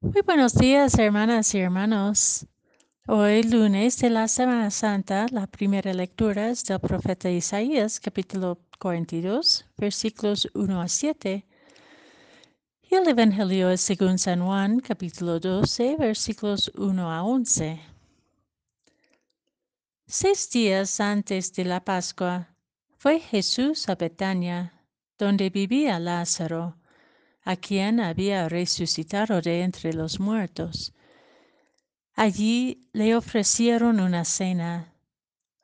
Muy buenos días, hermanas y hermanos. Hoy, lunes de la Semana Santa, la primera lectura es del profeta Isaías, capítulo 42, versículos 1 a 7. Y el Evangelio es según San Juan, capítulo 12, versículos 1 a 11. Seis días antes de la Pascua, fue Jesús a Betania, donde vivía Lázaro, a quien había resucitado de entre los muertos. Allí le ofrecieron una cena.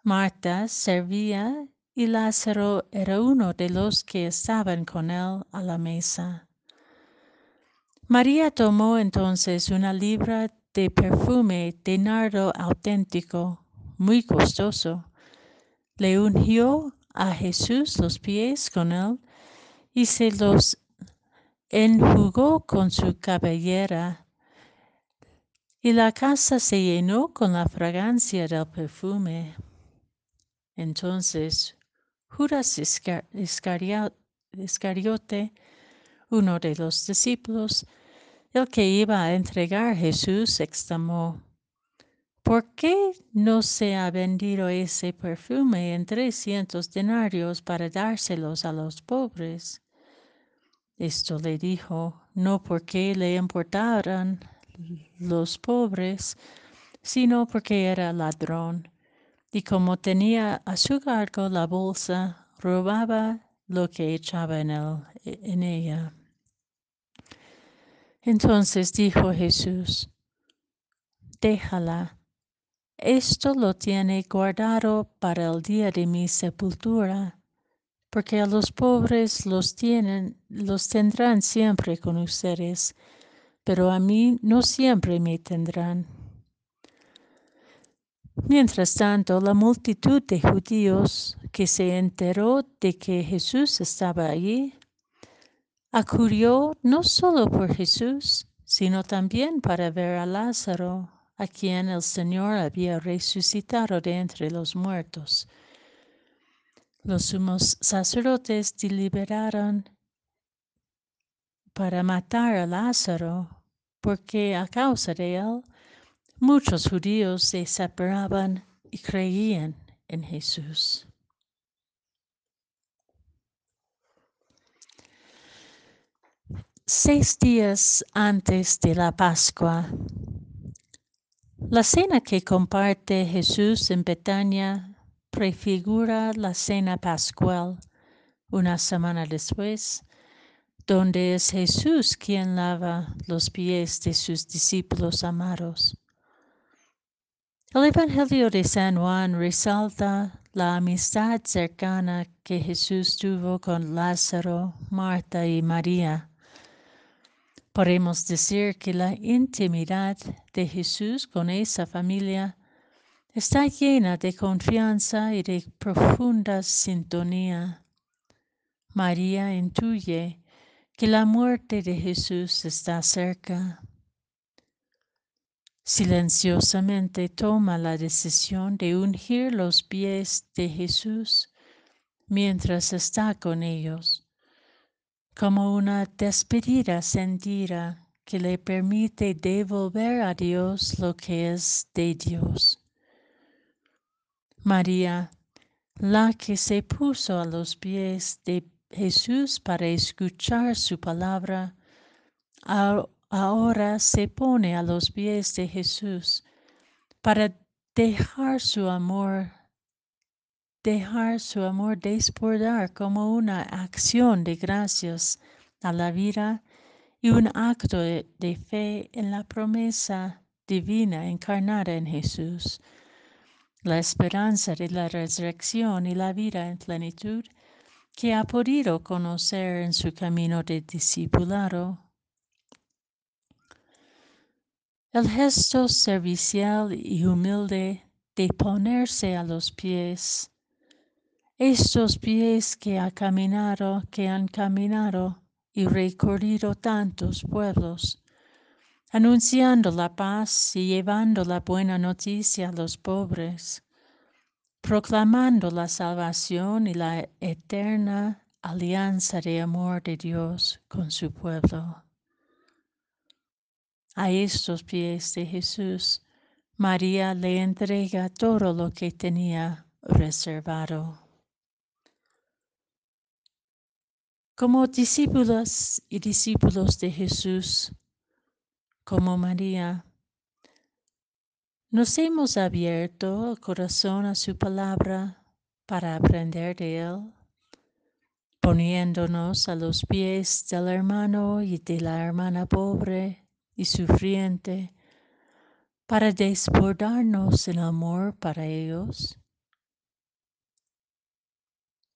Marta servía y Lázaro era uno de los que estaban con él a la mesa. María tomó entonces una libra de perfume de nardo auténtico, muy costoso. Le ungió a Jesús los pies con él y se los enjugó con su cabellera y la casa se llenó con la fragancia del perfume. Entonces Judas Iscariote, uno de los discípulos, el que iba a entregar Jesús, exclamó, ¿por qué no se ha vendido ese perfume en trescientos denarios para dárselos a los pobres? Esto le dijo, no porque le importaran los pobres, sino porque era ladrón, y como tenía a su cargo la bolsa, robaba lo que echaba en, en ella. Entonces dijo Jesús, déjala, esto lo tiene guardado para el día de mi sepultura, porque a los pobres los tienen, los tendrán siempre con ustedes, pero a mí no siempre me tendrán. Mientras tanto, la multitud de judíos que se enteró de que Jesús estaba allí, acudió no solo por Jesús, sino también para ver a Lázaro, a quien el Señor había resucitado de entre los muertos. Los sumos sacerdotes deliberaron para matar a Lázaro, porque a causa de él muchos judíos se separaban y creían en Jesús. Seis días antes de la Pascua, la cena que comparte Jesús en Betania prefigura la cena pascual una semana después donde es Jesús quien lava los pies de sus discípulos amados. El Evangelio de San Juan resalta la amistad cercana que Jesús tuvo con Lázaro, Marta y María. Podemos decir que la intimidad de Jesús con esa familia está llena de confianza y de profunda sintonía. María intuye que la muerte de Jesús está cerca. Silenciosamente toma la decisión de ungir los pies de Jesús mientras está con ellos, como una despedida sentida que le permite devolver a Dios lo que es de Dios. María, la que se puso a los pies de Jesús para escuchar su palabra, ahora se pone a los pies de Jesús para dejar su amor, dejar su amor desbordar como una acción de gracias a la vida y un acto de, de fe en la promesa divina encarnada en Jesús. La esperanza de la resurrección y la vida en plenitud que ha podido conocer en su camino de discipulado. El gesto servicial y humilde de ponerse a los pies, estos pies que ha caminado, que han caminado y recorrido tantos pueblos, anunciando la paz y llevando la buena noticia a los pobres proclamando la salvación y la eterna alianza de amor de Dios con su pueblo. A estos pies de Jesús, María le entrega todo lo que tenía reservado. Como discípulas y discípulos de Jesús, como María, nos hemos abierto el corazón a su palabra para aprender de él, poniéndonos a los pies del hermano y de la hermana pobre y sufriente, para desbordarnos en amor para ellos.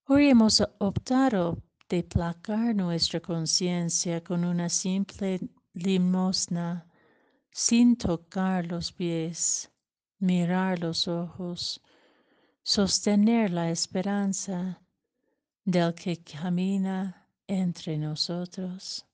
Hoy hemos optado de placar nuestra conciencia con una simple limosna sin tocar los pies, mirar los ojos, sostener la esperanza del que camina entre nosotros.